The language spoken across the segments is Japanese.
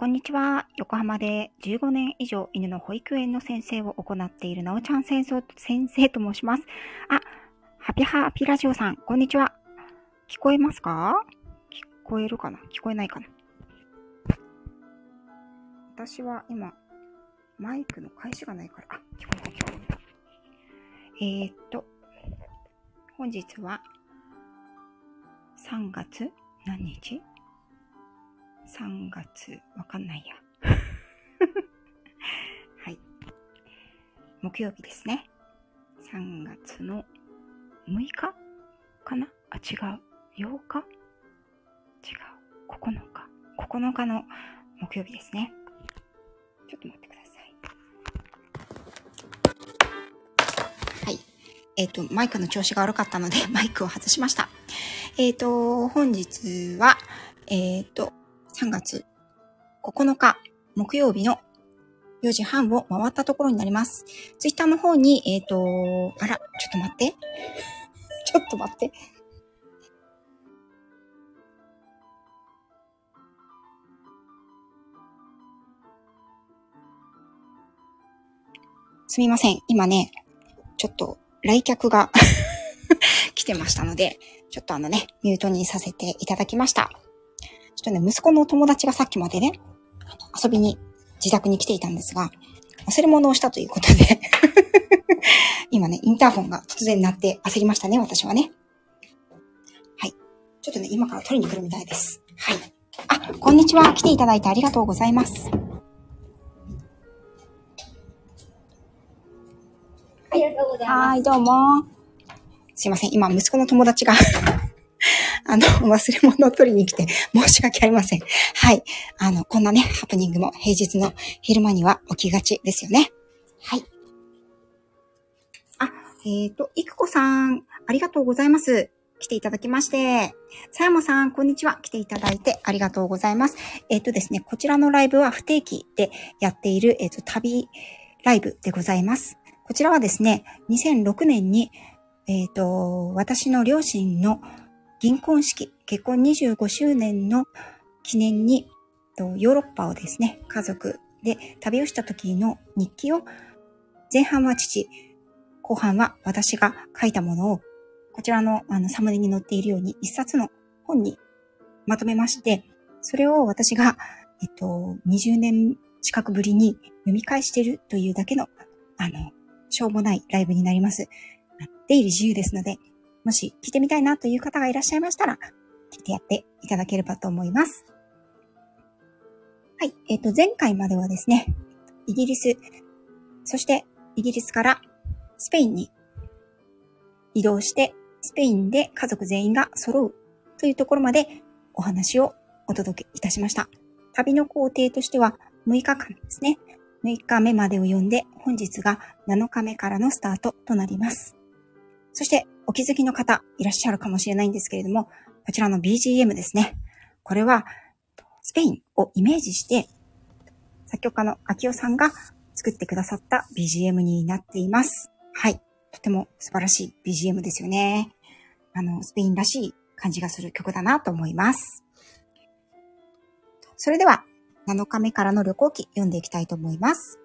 こんにちは。横浜で15年以上犬の保育園の先生を行っているなおちゃん先生と申します。あ、ハピハピラジオさん、こんにちは。聞こえますか？聞こえるかな？聞こえないかな？私は今、マイクの返しがないから、あ、聞こえた聞こえた。えー、っと、本日は3月何日？?3 月、わかんないや。はい。木曜日ですね。3月の6日？かな？あ、違う。8日？違う。9日？9日の木曜日ですね。ちょっと待ってください。はい。えっ、ー、と、マイクの調子が悪かったので、マイクを外しました。えっ、ー、と、本日は、えっ、ー、と、3月9日木曜日の4時半を回ったところになります。ツイッターの方に、えっ、と、あら、ちょっと待って。ちょっと待って。すみません。今ね、ちょっと来客が 来てましたので、ちょっとあのね、ミュートにさせていただきました。ちょっとね、息子の友達がさっきまでね、遊びに自宅に来ていたんですが、忘れ物をしたということで 今ね、インターフォンが突然鳴って焦りましたね、私はね。はい。ちょっとね、今から取りに来るみたいです。はい。あ、こんにちは。来ていただいてありがとうございます。ありがとうございます。はい、どうも。すいません。今、息子の友達が あの、忘れ物を取りに来て申し訳ありません。はい。あの、こんなね、ハプニングも平日の昼間には起きがちですよね。はい。あ、えっ、ー、と、いくこさん、ありがとうございます。来ていただきまして。さやもさん、こんにちは。来ていただいてありがとうございます。えっ、ー、とですね、こちらのライブは不定期でやっている、えっ、ー、と、旅ライブでございます。こちらはですね、2006年に、えっ、と、私の両親の銀婚式、結婚25周年の記念に、ヨーロッパをですね、家族で旅をした時の日記を、前半は父、後半は私が書いたものを、こちらのあのサムネに載っているように一冊の本にまとめまして、それを私が、えっと、20年近くぶりに読み返しているというだけの、あの、しょうもないライブになります。出入り自由ですので、もし聞いてみたいなという方がいらっしゃいましたら、聞いてやっていただければと思います。はい。えっ、ー、と、前回まではですね、イギリス、そしてイギリスからスペインに移動して、スペインで家族全員が揃うというところまでお話をお届けいたしました。旅の工程としては6日間ですね。6日目までを読んで、本日が7日目からのスタートとなります。そして、お気づきの方いらっしゃるかもしれないんですけれども、こちらの BGM ですね。これは、スペインをイメージして、作曲家の秋代さんが作ってくださった BGM になっています。はい。とても素晴らしい BGM ですよね。あの、スペインらしい感じがする曲だなと思います。それでは、7日目からの旅行記読んでいきたいと思います。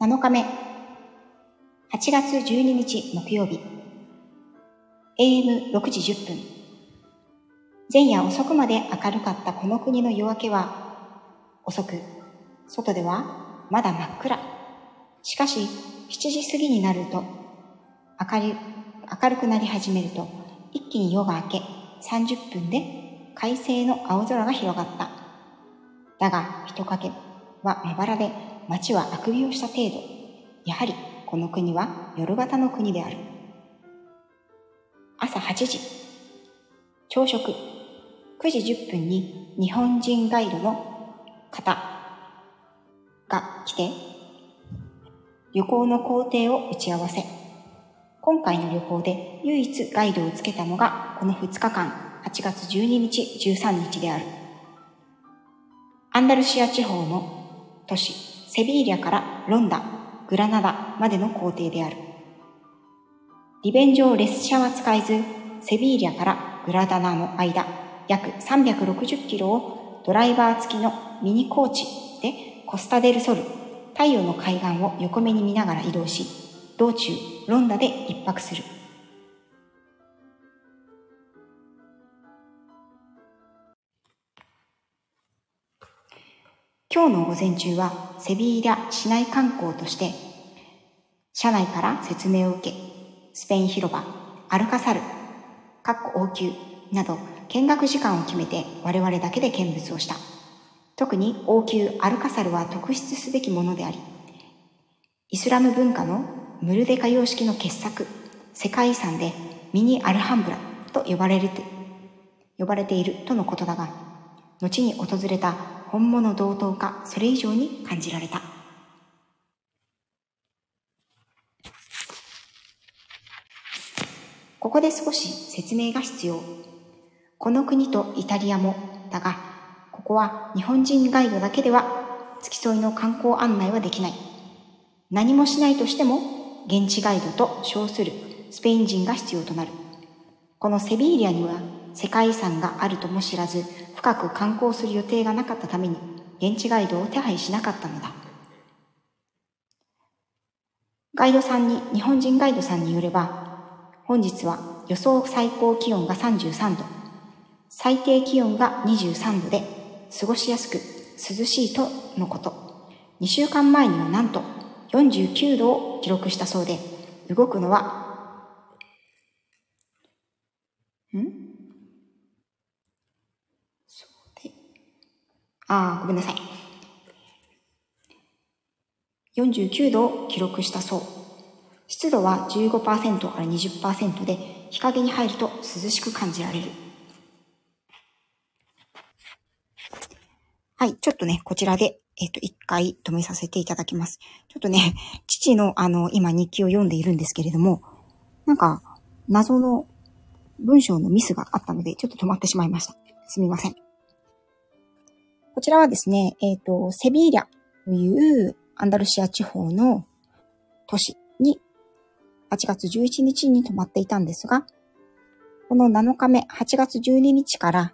7日目、8月12日木曜日、AM6 時10分。前夜遅くまで明るかったこの国の夜明けは、遅く、外ではまだ真っ暗。しかし、7時過ぎになると、明る明るくなり始めると、一気に夜が明け、30分で快晴の青空が広がった。だが、人影はまばらで、町はあくびをした程度。やはりこの国は夜型の国である。朝8時、朝食、9時10分に日本人ガイドの方が来て、旅行の工程を打ち合わせ。今回の旅行で唯一ガイドをつけたのがこの2日間、8月12日、13日である。アンダルシア地方の都市セビーリャからロンダ、グラナダまでの工程である。利便上列車は使えず、セビーリャからグラダナの間、約360キロをドライバー付きのミニコーチでコスタデルソル、太陽の海岸を横目に見ながら移動し、道中ロンダで一泊する。今日の午前中はセビーリャ市内観光として、車内から説明を受け、スペイン広場、アルカサル、かっこ王宮など見学時間を決めて我々だけで見物をした。特に王宮アルカサルは特筆すべきものであり、イスラム文化のムルデカ様式の傑作、世界遺産でミニアルハンブラと呼ばれる呼ばれているとのことだが、後に訪れた本物同等かそれ以上に感じられた。ここで少し説明が必要。この国とイタリアもだが、ここは日本人ガイドだけでは付き添いの観光案内はできない。何もしないとしても現地ガイドと称するスペイン人が必要となる。このセビーリアには世界遺産があるとも知らず深く観光する予定がなかったために現地ガイドを手配しなかったのだ。ガイドさんに日本人ガイドさんによれば本日は予想最高気温が33度最低気温が23度で過ごしやすく涼しいとのこと。2週間前にはなんと49度を記録したそうで動くのはん？ああ、ごめんなさい。49度を記録したそう。湿度は15%から20%で、日陰に入ると涼しく感じられる。はい、ちょっとね、こちらで、えっ、と、一回止めさせていただきます。ちょっとね、父のあの、今日記を読んでいるんですけれども、なんか、謎の文章のミスがあったので、ちょっと止まってしまいました。すみません。こちらはですね、えっ、ー、と、セビーリャというアンダルシア地方の都市に8月11日に泊まっていたんですが、この7日目、8月12日から、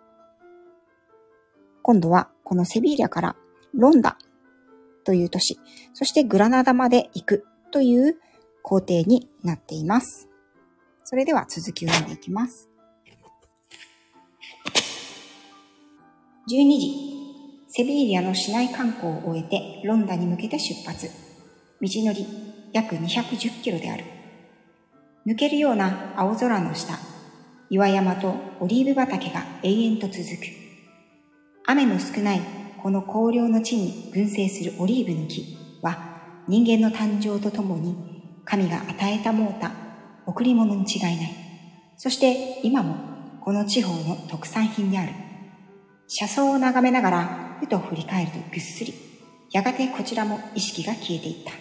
今度はこのセビーリャからロンダという都市、そしてグラナダまで行くという工程になっています。それでは続きを読んでいきます。12時、セビーリアの市内観光を終えてロンダに向けて出発。道のり約210キロである。抜けるような青空の下、岩山とオリーブ畑が永遠と続く。雨の少ないこの荒涼の地に群生するオリーブの木は人間の誕生とともに神が与えたもうた贈り物に違いない。そして今もこの地方の特産品である。車窓を眺めながらふと振り返るとぐっすり。やがてこちらも意識が消えていった。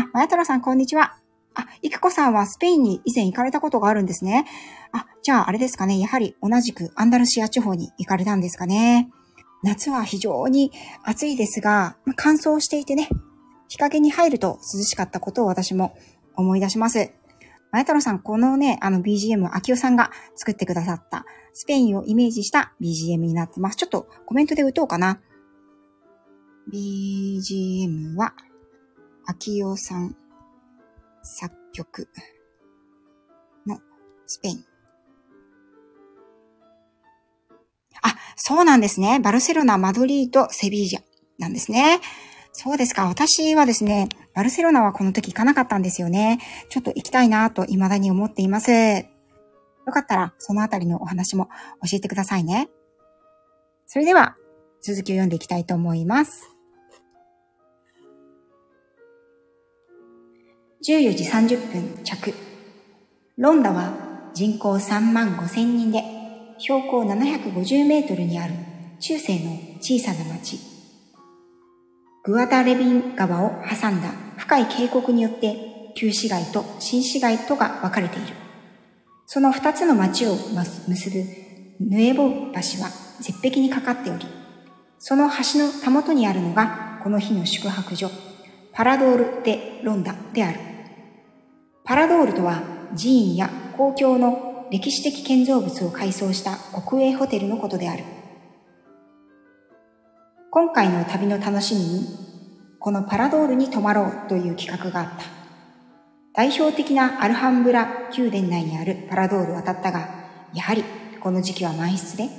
あ、まやたらさん、こんにちは。あ、いくこさんはスペインに以前行かれたことがあるんですね。あ、じゃああれですかね。やはり同じくアンダルシア地方に行かれたんですかね。夏は非常に暑いですが、乾燥していてね、日陰に入ると涼しかったことを私も思い出します。前太郎さん、このね、あの BGM は秋代さんが作ってくださったスペインをイメージした BGM になってます。ちょっとコメントで打とうかな。BGM は、秋代さん作曲のスペイン。あ、そうなんですね。バルセロナ、マドリード、セビージャなんですね。そうですか。私はですね、バルセロナはこの時行かなかったんですよね。ちょっと行きたいなと未だに思っています。よかったら、そのあたりのお話も教えてくださいね。それでは、続きを読んでいきたいと思います。14時30分着。ロンダは人口3万5千人で、標高750メートルにある中世の小さな町。グアダレビン川を挟んだ深い渓谷によって旧市街と新市街とが分かれている。その二つの町を結ぶヌエボ橋は絶壁にかかっており、その橋のたもとにあるのがこの日の宿泊所、パラドール・デ・ロンダである。パラドールとは寺院や公共の歴史的建造物を改装した国営ホテルのことである。今回の旅の楽しみに、このパラドールに泊まろうという企画があった。代表的なアルハンブラ宮殿内にあるパラドールを渡ったが、やはりこの時期は満室で、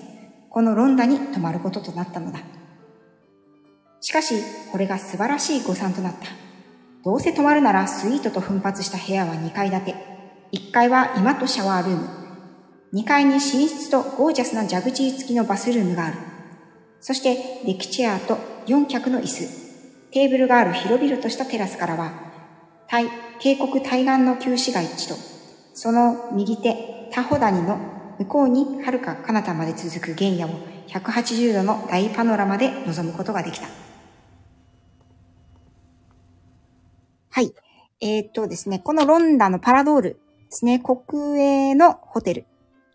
このロンダに泊まることとなったのだ。しかし、これが素晴らしい誤算となった。どうせ泊まるならスイートと奮発した部屋は2階建て。1階は今とシャワールーム。2階に寝室とゴージャスなジャグジー付きのバスルームがある。そしてデキチェアと4脚の椅子。テーブルがある広々としたテラスからは、渓谷対岸の旧市街地と、その右手、タホ谷の向こうに遥か彼方まで続く原野を180度の大パノラマで望むことができた。はい。えー、っとですね、このロンダのパラドールですね、国営のホテル、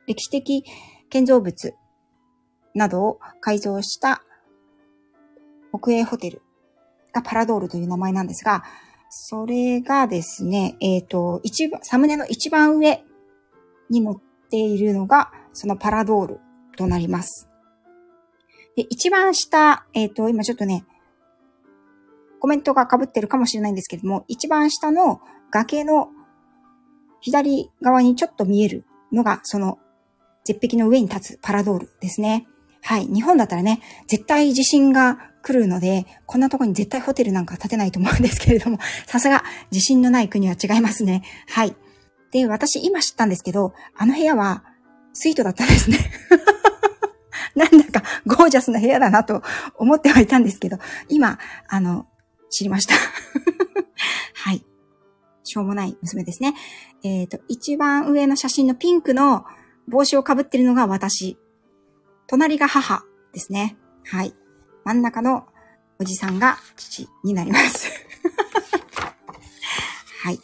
歴史的建造物などを改造した国営ホテルがパラドールという名前なんですが、それがですね、えっ、ー、と、一番、サムネの一番上に載っているのが、そのパラドールとなります。で、一番下、えっ、ー、と、今ちょっとね、コメントが被ってるかもしれないんですけども、一番下の崖の左側にちょっと見えるのが、その絶壁の上に立つパラドールですね。はい。日本だったらね、絶対地震が来るので、こんなとこに絶対ホテルなんか建てないと思うんですけれども、さすが地震のない国は違いますね。はい。で、私今知ったんですけど、あの部屋はスイートだったんですね。なんだかゴージャスな部屋だなと思ってはいたんですけど、今、あの、知りました。はい。しょうもない娘ですね。えっ、ー、と、一番上の写真のピンクの帽子をかぶってるのが私。隣が母ですね。はい。真ん中のおじさんが父になります。はい。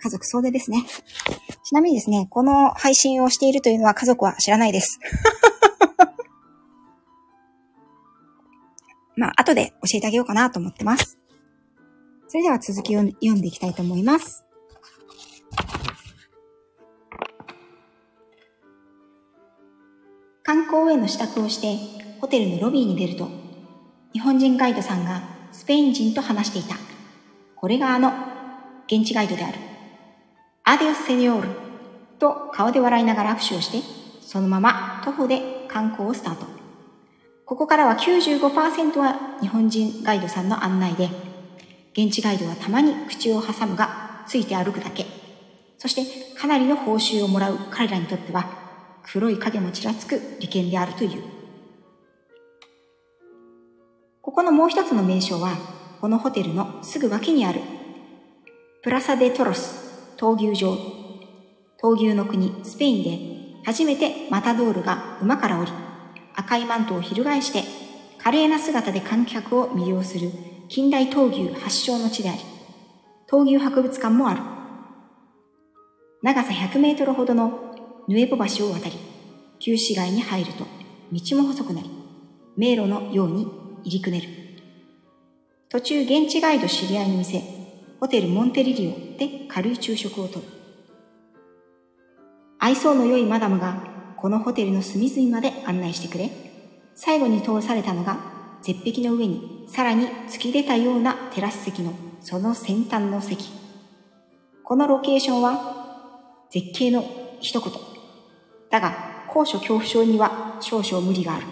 家族総出ですね。ちなみにですね、この配信をしているというのは家族は知らないです。まあ、後で教えてあげようかなと思ってます。それでは続きを読んでいきたいと思います。観光への支度をしてホテルのロビーに出ると、日本人ガイドさんがスペイン人と話していた。これがあの、現地ガイドである。アディオスセニョールと顔で笑いながら握手をして、そのまま徒歩で観光をスタート。ここからは95%は日本人ガイドさんの案内で、現地ガイドはたまに口を挟むが、ついて歩くだけ。そしてかなりの報酬をもらう彼らにとっては、黒い影もちらつく利権であるという。ここのもう一つの名称は、このホテルのすぐ脇にある、プラサデトロス闘牛場。闘牛の国、スペインで、初めてマタドールが馬から降り、赤いマントを翻して華麗な姿で観客を魅了する近代闘牛発祥の地であり、闘牛博物館もある。長さ100メートルほどのヌエボ橋を渡り、旧市街に入ると道も細くなり、迷路のように入り組める。途中現地ガイド知り合いの店、ホテルモンテリリオで軽い昼食をとる。愛想の良いマダムがこのホテルの隅々まで案内してくれ、最後に通されたのが絶壁の上にさらに突き出たようなテラス席のその先端の席。このロケーションは絶景の一言。だが高所恐怖症には少々無理がある。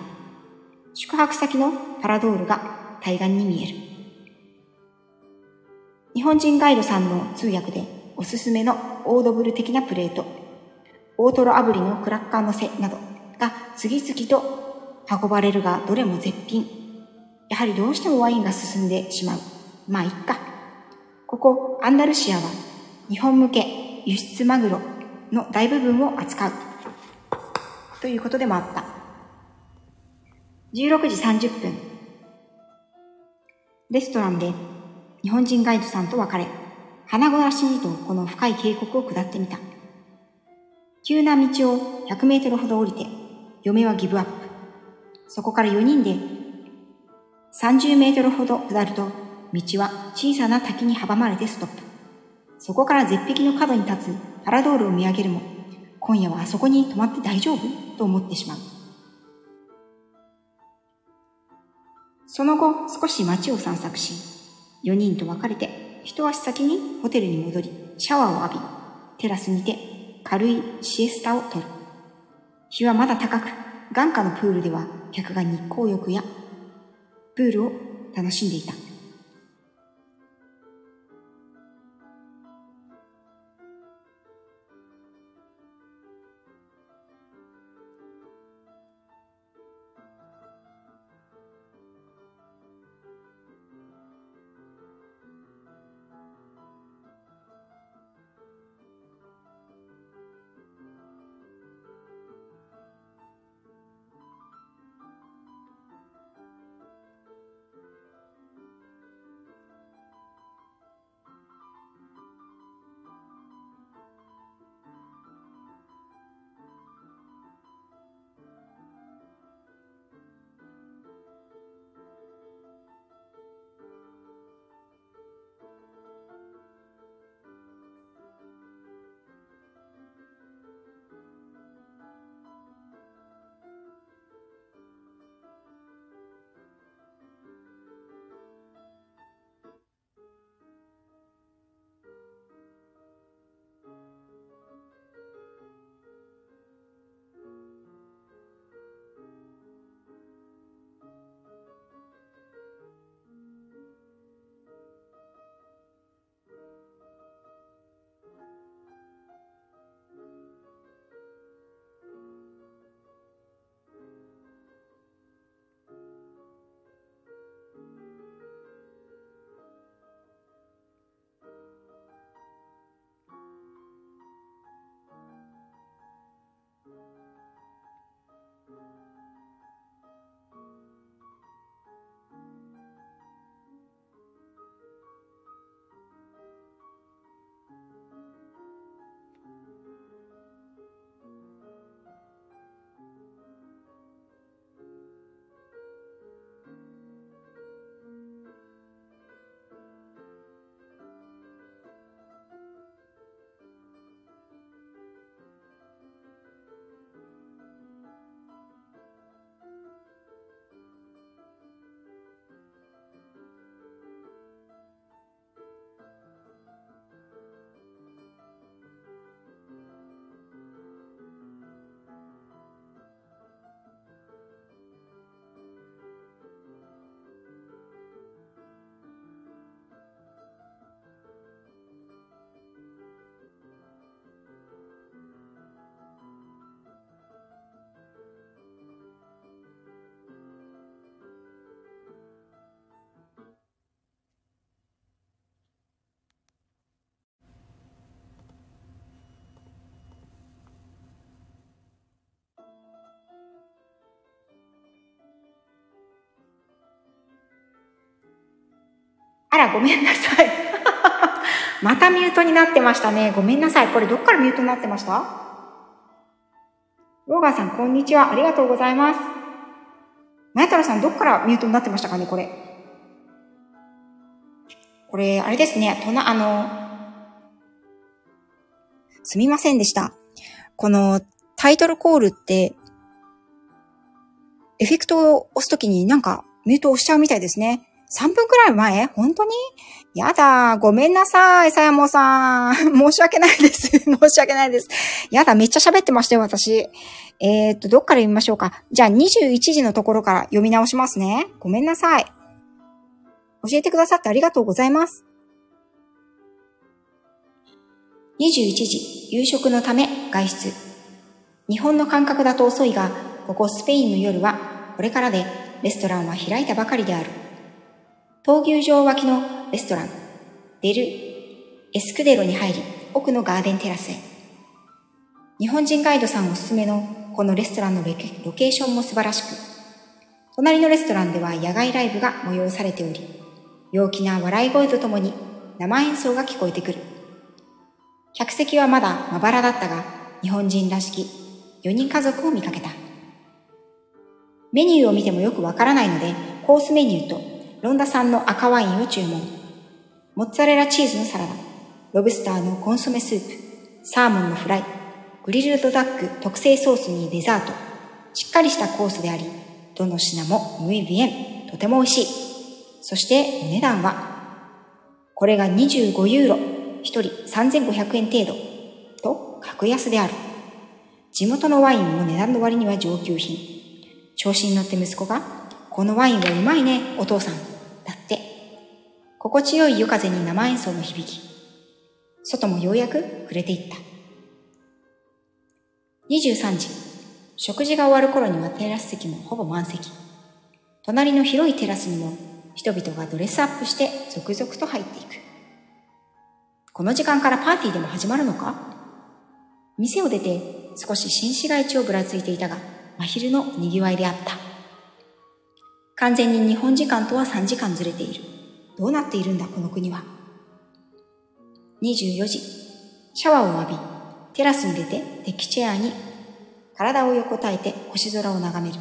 宿泊先のパラドールが対岸に見える。日本人ガイドさんの通訳でおすすめのオードブル的なプレート。大トロ炙りのクラッカーのせなどが次々と運ばれるがどれも絶品。やはりどうしてもワインが進んでしまう。まあ、いっか。ここ、アンダルシアは日本向け輸出マグロの大部分を扱う。ということでもあった。16時30分。レストランで日本人ガイドさんと別れ、花ごらしにとこの深い渓谷を下ってみた。急な道を100メートルほど降りて、嫁はギブアップ。そこから4人で30メートルほど下ると、道は小さな滝に阻まれてストップ。そこから絶壁の角に立つパラドールを見上げるも、今夜はあそこに泊まって大丈夫？と思ってしまう。その後、少し街を散策し、4人と別れて、一足先にホテルに戻り、シャワーを浴び、テラスにて軽いシエスタをとる。日はまだ高く、眼下のプールでは客が日光浴やプールを楽しんでいた。あら、ごめんなさい。またミュートになってましたね。ごめんなさい。これどっからミュートになってました？ローガンさん、こんにちは。ありがとうございます。マヤタロさん、どっからミュートになってましたかね、これ？これ、あれですね。とな、あの、すみませんでした。このタイトルコールって、エフェクトを押すときになんかミュートを押しちゃうみたいですね。3分くらい前？本当に？やだ、ごめんなさい、さやもさん。申し訳ないです。申し訳ないです。やだ、めっちゃ喋ってましたよ、私。えー、っと、どっから読みましょうか？じゃあ、21時のところから読み直しますね。ごめんなさい。教えてくださってありがとうございます。21時、夕食のため外出。日本の感覚だと遅いが、ここスペインの夜は、これからでレストランは開いたばかりである。闘牛場脇のレストラン、デル・エスクデロに入り、奥のガーデンテラスへ。日本人ガイドさんおすすめのこのレストランのロケーションも素晴らしく、隣のレストランでは野外ライブが催されており、陽気な笑い声とともに生演奏が聞こえてくる。客席はまだまばらだったが、日本人らしき4人家族を見かけた。メニューを見てもよくわからないので、コースメニューとロンダ産の赤ワインを注文。モッツァレラチーズのサラダ、ロブスターのコンソメスープ、サーモンのフライ、グリルドダック特製ソースにデザート。しっかりしたコースであり、どの品もムイビエン、とても美味しい。そしてお値段は、これが25ユーロ、1人3500円程度、と格安である。地元のワインも値段の割には上級品。調子に乗って息子が、このワインはうまいね、お父さん。心地よい夜風に生演奏の響き。外もようやく触れていった。23時。食事が終わる頃にはテラス席もほぼ満席。隣の広いテラスにも人々がドレスアップして続々と入っていく。この時間からパーティーでも始まるのか？店を出て少し新市街地をぶらついていたが、真昼の賑わいであった。完全に日本時間とは3時間ずれている。どうなっているんだ、この国は。24時、シャワーを浴び、テラスに出てデッキチェアに体を横たえて星空を眺める。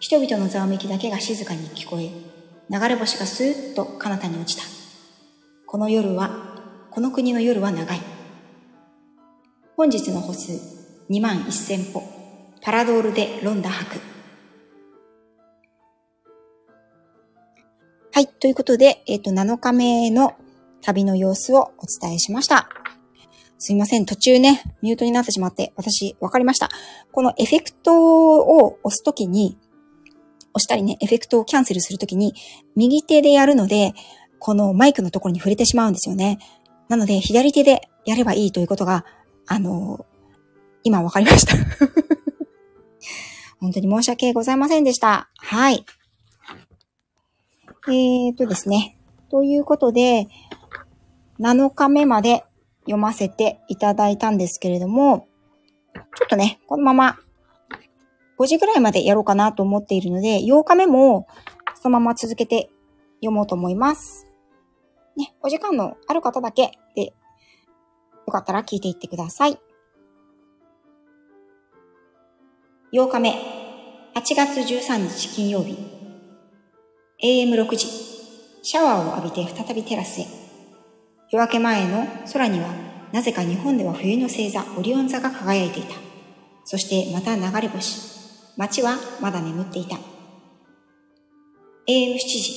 人々のざわめきだけが静かに聞こえ、流れ星がスーッと彼方に落ちた。この夜は、この国の夜は長い。本日の歩数、2万1000歩。パラドールでロンダ博。はい。ということで、えっ、ー、と、7日目の旅の様子をお伝えしました。すいません。途中ね、ミュートになってしまって、私、わかりました。このエフェクトを押すときに、押したりね、エフェクトをキャンセルするときに、右手でやるので、このマイクのところに触れてしまうんですよね。なので、左手でやればいいということが、あのー、今わかりました 本当に申し訳ございませんでした。はい。えーとですね。ということで、7日目まで読ませていただいたんですけれども、ちょっとね、このまま5時ぐらいまでやろうかなと思っているので、8日目もそのまま続けて読もうと思います。ね、お時間のある方だけで、よかったら聞いていってください。8日目、8月13日金曜日、AM6 時、シャワーを浴びて再びテラスへ。夜明け前の空には、なぜか日本では冬の星座、オリオン座が輝いていた。そしてまた流れ星。街はまだ眠っていた。AM7 時。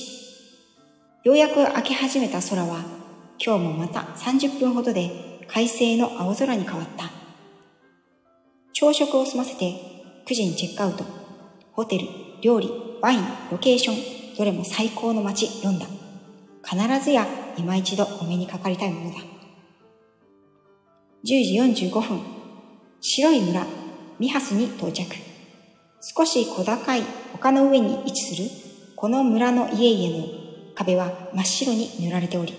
ようやく明け始めた空は、今日もまた30分ほどで快晴の青空に変わった。朝食を済ませて9時にチェックアウト。ホテル、料理、ワイン、ロケーション、どれも最高の街、ロンダン。必ずや今一度お目にかかりたいものだ。10時45分、白い村、ミハスに到着。少し小高い丘の上に位置するこの村の家々の壁は真っ白に塗られており、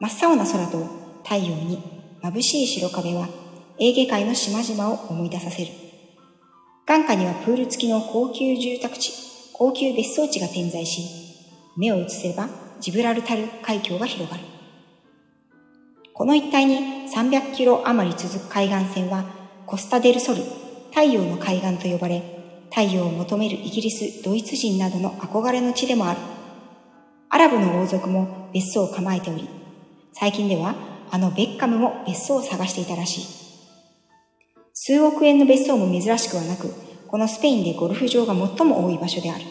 真っ青な空と太陽に眩しい白壁はエーゲ海の島々を思い出させる。眼下にはプール付きの高級住宅地、高級別荘地が点在し、目を移せばジブラルタル海峡が広がる。この一帯に300キロ余り続く海岸線はコスタデルソル、太陽の海岸と呼ばれ、太陽を求めるイギリス、ドイツ人などの憧れの地でもある。アラブの王族も別荘を構えており、最近ではあのベッカムも別荘を探していたらしい。数億円の別荘も珍しくはなく、このスペインでゴルフ場が最も多い場所である。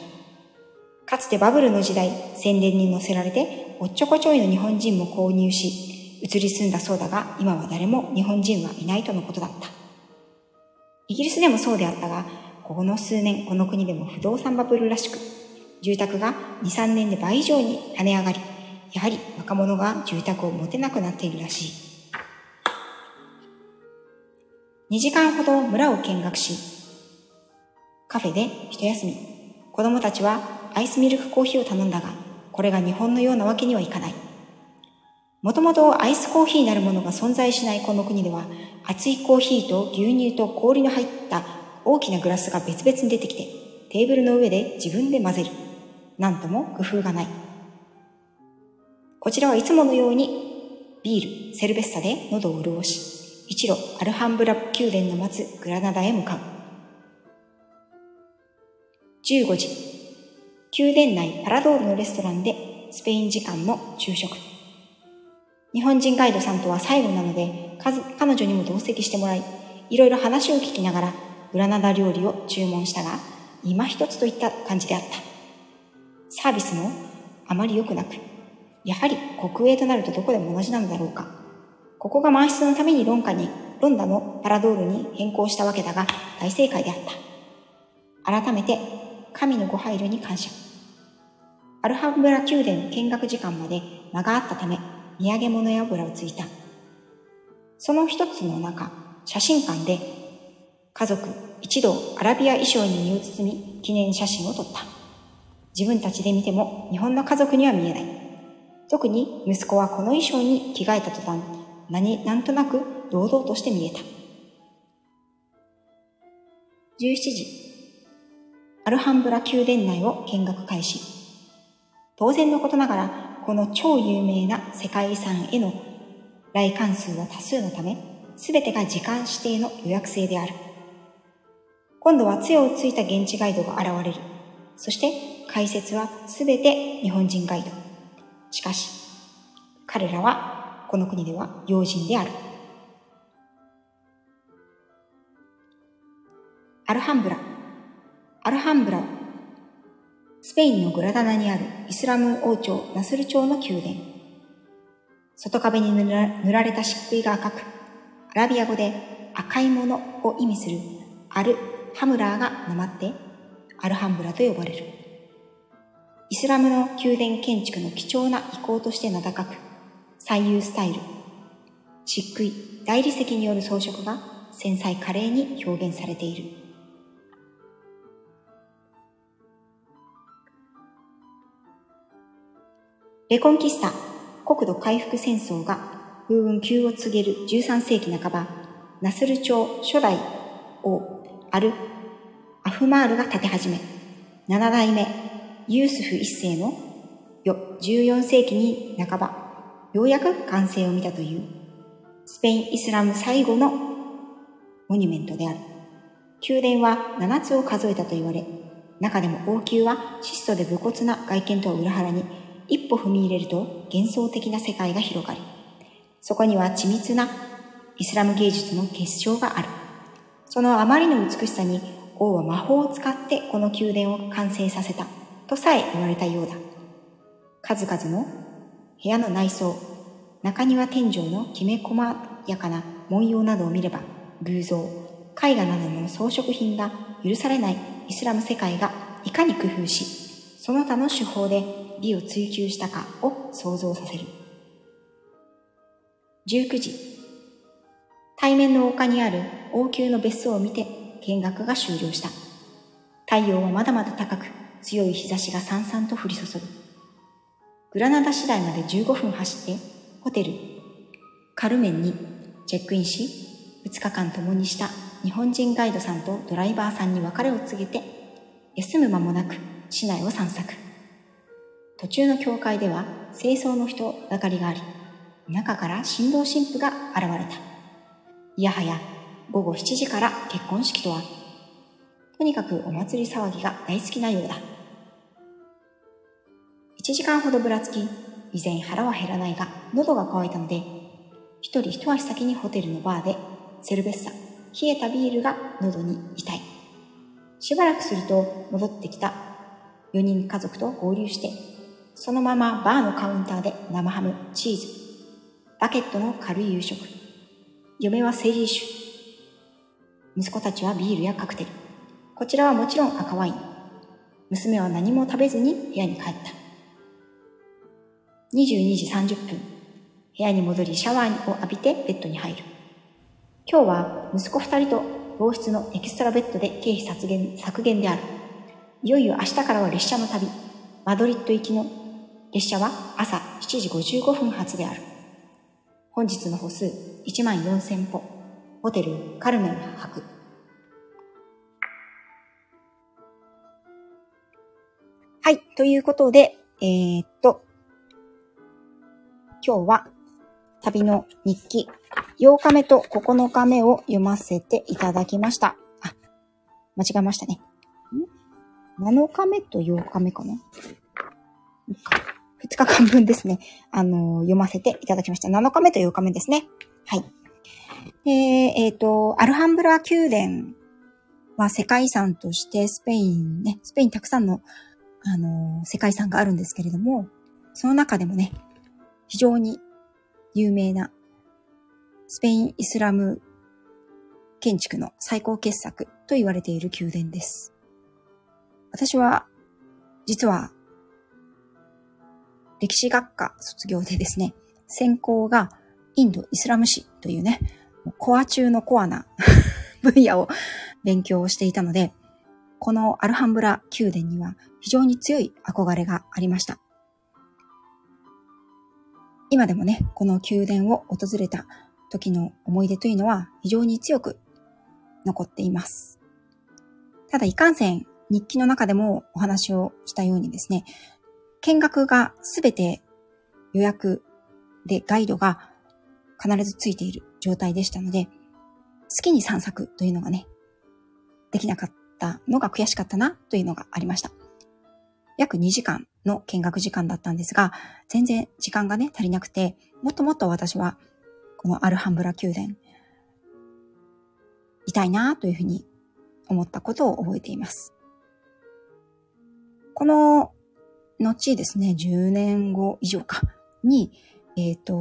かつてバブルの時代、宣伝に載せられて、おっちょこちょいの日本人も購入し、移り住んだそうだが、今は誰も日本人はいないとのことだった。イギリスでもそうであったが、この数年、この国でも不動産バブルらしく、住宅が2、3年で倍以上に跳ね上がり、やはり若者が住宅を持てなくなっているらしい。2時間ほど村を見学し、カフェで一休み。子供たちはアイスミルクコーヒーを頼んだが、これが日本のようなわけにはいかない。もともとアイスコーヒーなるものが存在しないこの国では、熱いコーヒーと牛乳と氷の入った大きなグラスが別々に出てきて、テーブルの上で自分で混ぜる。なんとも工夫がない。こちらはいつものようにビール、セルベッサで喉を潤し、一路アルハンブラ宮殿の待つグラナダへ向かう。15時、宮殿内パラドールのレストランでスペイン時間の昼食。日本人ガイドさんとは最後なので、彼女にも同席してもらい、いろいろ話を聞きながら、グラナダ料理を注文したが、今一つといった感じであった。サービスもあまり良くなく、やはり国営となるとどこでも同じなのだろうか。ここが満室のためにロンカに、ロンダのパラドールに変更したわけだが、大正解であった。改めて、神のご配慮に感謝。アルハンブラ宮殿見学時間まで間があったため、土産物や油をついた。その一つの中、写真館で、家族一同アラビア衣装に身を包み、記念写真を撮った。自分たちで見ても日本の家族には見えない。特に息子はこの衣装に着替えた途端、何、なんとなく堂々として見えた。17時、アルハンブラ宮殿内を見学開始。当然のことながら、この超有名な世界遺産への来館数は多数のため、すべてが時間指定の予約制である。今度は杖をついた現地ガイドが現れる。そして解説はすべて日本人ガイド。しかし、彼らはこの国では要人である。アルハンブラ。アルハンブラスペインのグラダナにあるイスラム王朝ナスル朝の宮殿。外壁に塗ら塗られた漆喰が赤く、アラビア語で赤いものを意味するアル・ハムラーがなまってアルハンブラと呼ばれる。イスラムの宮殿建築の貴重な遺構として名高く、左右スタイル、漆喰、大理石による装飾が繊細華麗に表現されている。レコンキスタ、国土回復戦争が風雲急を告げる13世紀半ば、ナスル朝初代王アル・アフマールが建て始め、7代目ユースフ一世の14世紀に半ば、ようやく完成を見たという、スペイン・イスラム最後のモニュメントである。宮殿は7つを数えたと言われ、中でも王宮は質素で武骨な外見とは裏腹に一歩踏み入れると幻想的な世界が広がり、そこには緻密なイスラム芸術の結晶がある。そのあまりの美しさに王は魔法を使ってこの宮殿を完成させたとさえ言われたようだ。数々の部屋の内装、中庭天井のきめ細やかな文様などを見れば、偶像、絵画などの装飾品が許されないイスラム世界がいかに工夫し、その他の手法で美を追求したかを想像させる。19時、対面の丘にある王宮の別荘を見て見学が終了した。太陽はまだまだ高く、強い日差しがさんさんと降り注ぐ。グラナダ市内まで15分走って、ホテル、カルメンにチェックインし、2日間共にした日本人ガイドさんとドライバーさんに別れを告げて、休む間もなく市内を散策。途中の教会では清掃の人だかりがあり、中から新郎新婦が現れた。いやはや午後7時から結婚式とは、とにかくお祭り騒ぎが大好きなようだ。1時間ほどぶらつき、以前腹は減らないが喉が渇いたので、一人一足先にホテルのバーでセルベッサ、冷えたビールが喉に痛い。しばらくすると戻ってきた4人家族と合流してそのままバーのカウンターで生ハム、チーズ、バケットの軽い夕食。嫁はシェリー酒。息子たちはビールやカクテル。こちらはもちろん赤ワイン。娘は何も食べずに部屋に帰った。22時30分。部屋に戻りシャワーを浴びてベッドに入る。今日は息子二人と同室のエキストラベッドで経費削減削減である。いよいよ明日からは列車の旅。マドリッド行きの列車は朝7時55分発である。本日の歩数1万4000歩。ホテルカルメン泊。はい。ということで、えー、っと、今日は旅の日記8日目と9日目を読ませていただきました。あ、間違えましたね。?7 日目と8日目かな？2日間分ですね、あの、読ませていただきました。7日目と8日目ですね。はい。で、えっ、ー、と、アルハンブラ宮殿は世界遺産としてスペインね、スペインたくさんの、あの、世界遺産があるんですけれども、その中でもね、非常に有名なスペインイスラム建築の最高傑作と言われている宮殿です。私は、実は、歴史学科卒業でですね、専攻がインド・イスラム史というね、コア中のコアな 分野を勉強をしていたので、このアルハンブラ宮殿には非常に強い憧れがありました。今でもね、この宮殿を訪れた時の思い出というのは非常に強く残っています。ただ、いかんせん日記の中でもお話をしたようにですね、見学がすべて予約でガイドが必ずついている状態でしたので、好きに散策というのがね、できなかったのが悔しかったなというのがありました。約2時間の見学時間だったんですが、全然時間がね、足りなくて、もっともっと私は、このアルハンブラ宮殿、いたいなというふうに思ったことを覚えています。この後ですね、10年後以上かに、えっ、ー、と、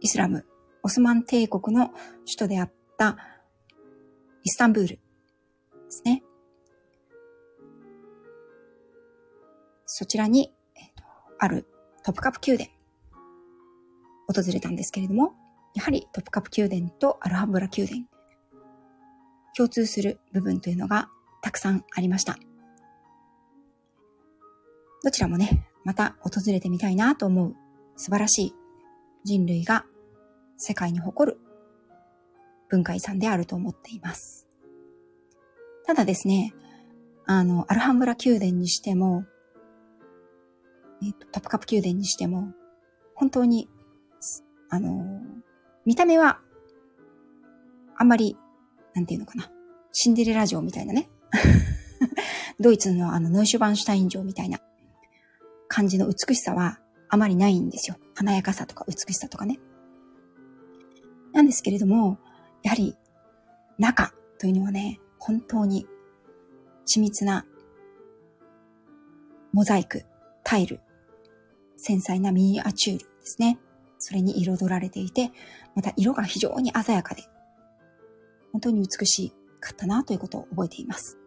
イスラム、オスマン帝国の首都であったイスタンブールですね。そちらに、えーと、あるトップカップ宮殿、訪れたんですけれども、やはりトップカップ宮殿とアルハンブラ宮殿、共通する部分というのがたくさんありました。どちらもね、また訪れてみたいなと思う素晴らしい人類が世界に誇る文化遺産であると思っています。ただですね、あの、アルハンブラ宮殿にしても、えっ、と、タプカプ宮殿にしても、本当に、あの、見た目は、あんまり、なんていうのかな、シンデレラ城みたいなね。ドイツのあの、ノイシュバンシュタイン城みたいな感じの美しさはあまりないんですよ。華やかさとか美しさとかね。なんですけれども、やはり中というのはね、本当に緻密なモザイク、タイル、繊細なミニアチュールですね。それに彩られていて、また色が非常に鮮やかで、本当に美しかったなということを覚えています。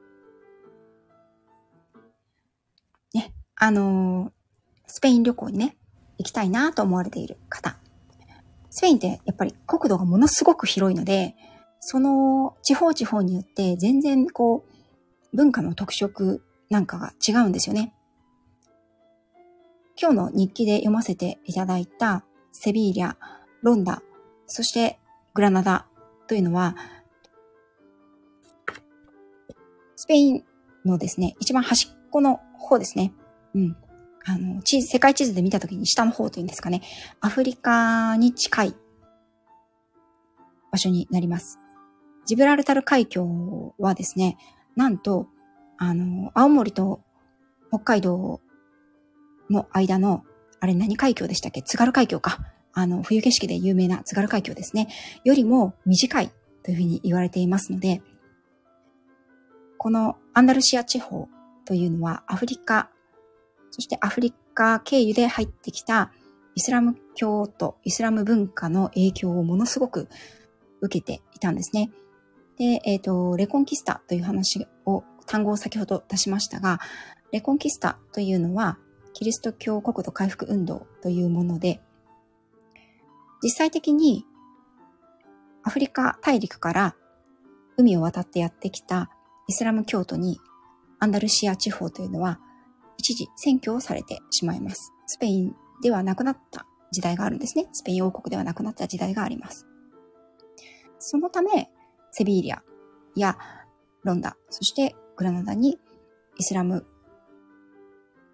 あの、スペイン旅行にね、行きたいなと思われている方。スペインってやっぱり国土がものすごく広いので、その地方地方によって全然こう文化の特色なんかが違うんですよね。今日の日記で読ませていただいたセビーリャ、ロンダ、そしてグラナダというのは、スペインのですね、一番端っこの方ですね。うん。あの、地、世界地図で見たときに下の方というんですかね、アフリカに近い場所になります。ジブラルタル海峡はですね、なんと、あの、青森と北海道の間の、あれ何海峡でしたっけ？津軽海峡か。あの、冬景色で有名な津軽海峡ですね。よりも短いというふうに言われていますので、このアンダルシア地方というのはアフリカそしてアフリカ経由で入ってきたイスラム教とイスラム文化の影響をものすごく受けていたんですね。で、えっ、ー、と、レコンキスタという話を、単語を先ほど出しましたが、レコンキスタというのは、キリスト教国土回復運動というもので、実際的にアフリカ大陸から海を渡ってやってきたイスラム教徒にアンダルシア地方というのは一時占拠をされてしまいます。スペインではなくなった時代があるんですね。スペイン王国ではなくなった時代があります。そのため、セビーリアやロンダ、そしてグラナダにイスラム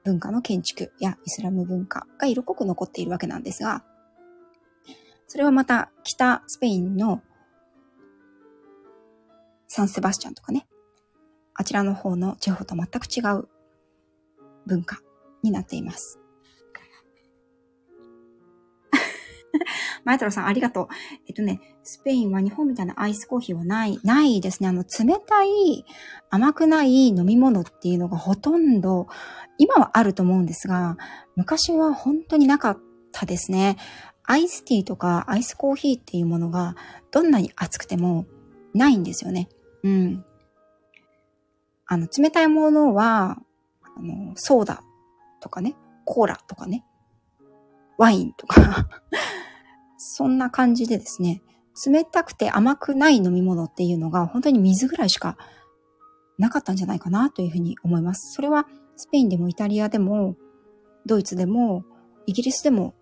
文化の建築やイスラム文化が色濃く残っているわけなんですが、それはまた北スペインのサンセバスチャンとかね、あちらの方の地方と全く違う文化になっています。マイトロさん、ありがとう。えっとね、スペインは日本みたいなアイスコーヒーはない、ないですね。あの、冷たい、甘くない飲み物っていうのがほとんど、今はあると思うんですが、昔は本当になかったですね。アイスティーとかアイスコーヒーっていうものが、どんなに熱くてもないんですよね。うん。あの、冷たいものは、あの、ソーダとかね、コーラとかね、ワインとか そんな感じでですね、冷たくて甘くない飲み物っていうのが本当に水ぐらいしかなかったんじゃないかなというふうに思います。それはスペインでもイタリアでもドイツでもイギリスでも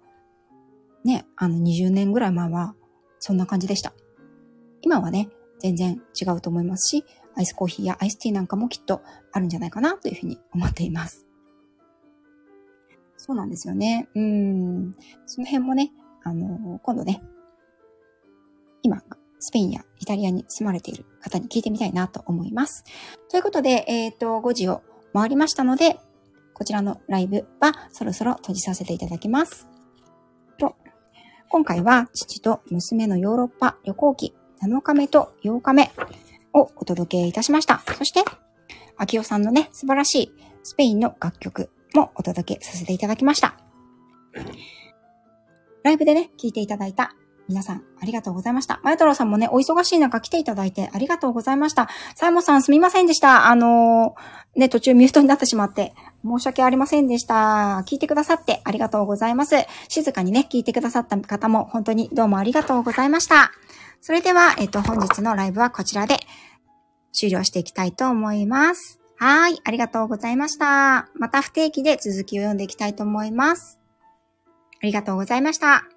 ね、あの20年ぐらい前はそんな感じでした。今はね、全然違うと思いますし、アイスコーヒーやアイスティーなんかもきっとあるんじゃないかなというふうに思っています。そうなんですよね。うん。その辺もね、あの、今度ね、今、スペインやイタリアに住まれている方に聞いてみたいなと思います。ということで、えっ、ー、と、5時を回りましたので、こちらのライブはそろそろ閉じさせていただきます。と今回は父と娘のヨーロッパ旅行記7日目と8日目をお届けいたしました。そして、秋代さんのね、素晴らしいスペインの楽曲もお届けさせていただきました。ライブでね、聴いていただいた皆さん、ありがとうございました。マヨトロさんもね、お忙しい中来ていただいてありがとうございました。サイモさんすみませんでした。あのー、ね、途中ミュートになってしまって、申し訳ありませんでした。聞いてくださってありがとうございます。静かにね、聞いてくださった方も本当にどうもありがとうございました。それでは、えっと、本日のライブはこちらで終了していきたいと思います。はい、ありがとうございました。また不定期で続きを読んでいきたいと思います。ありがとうございました。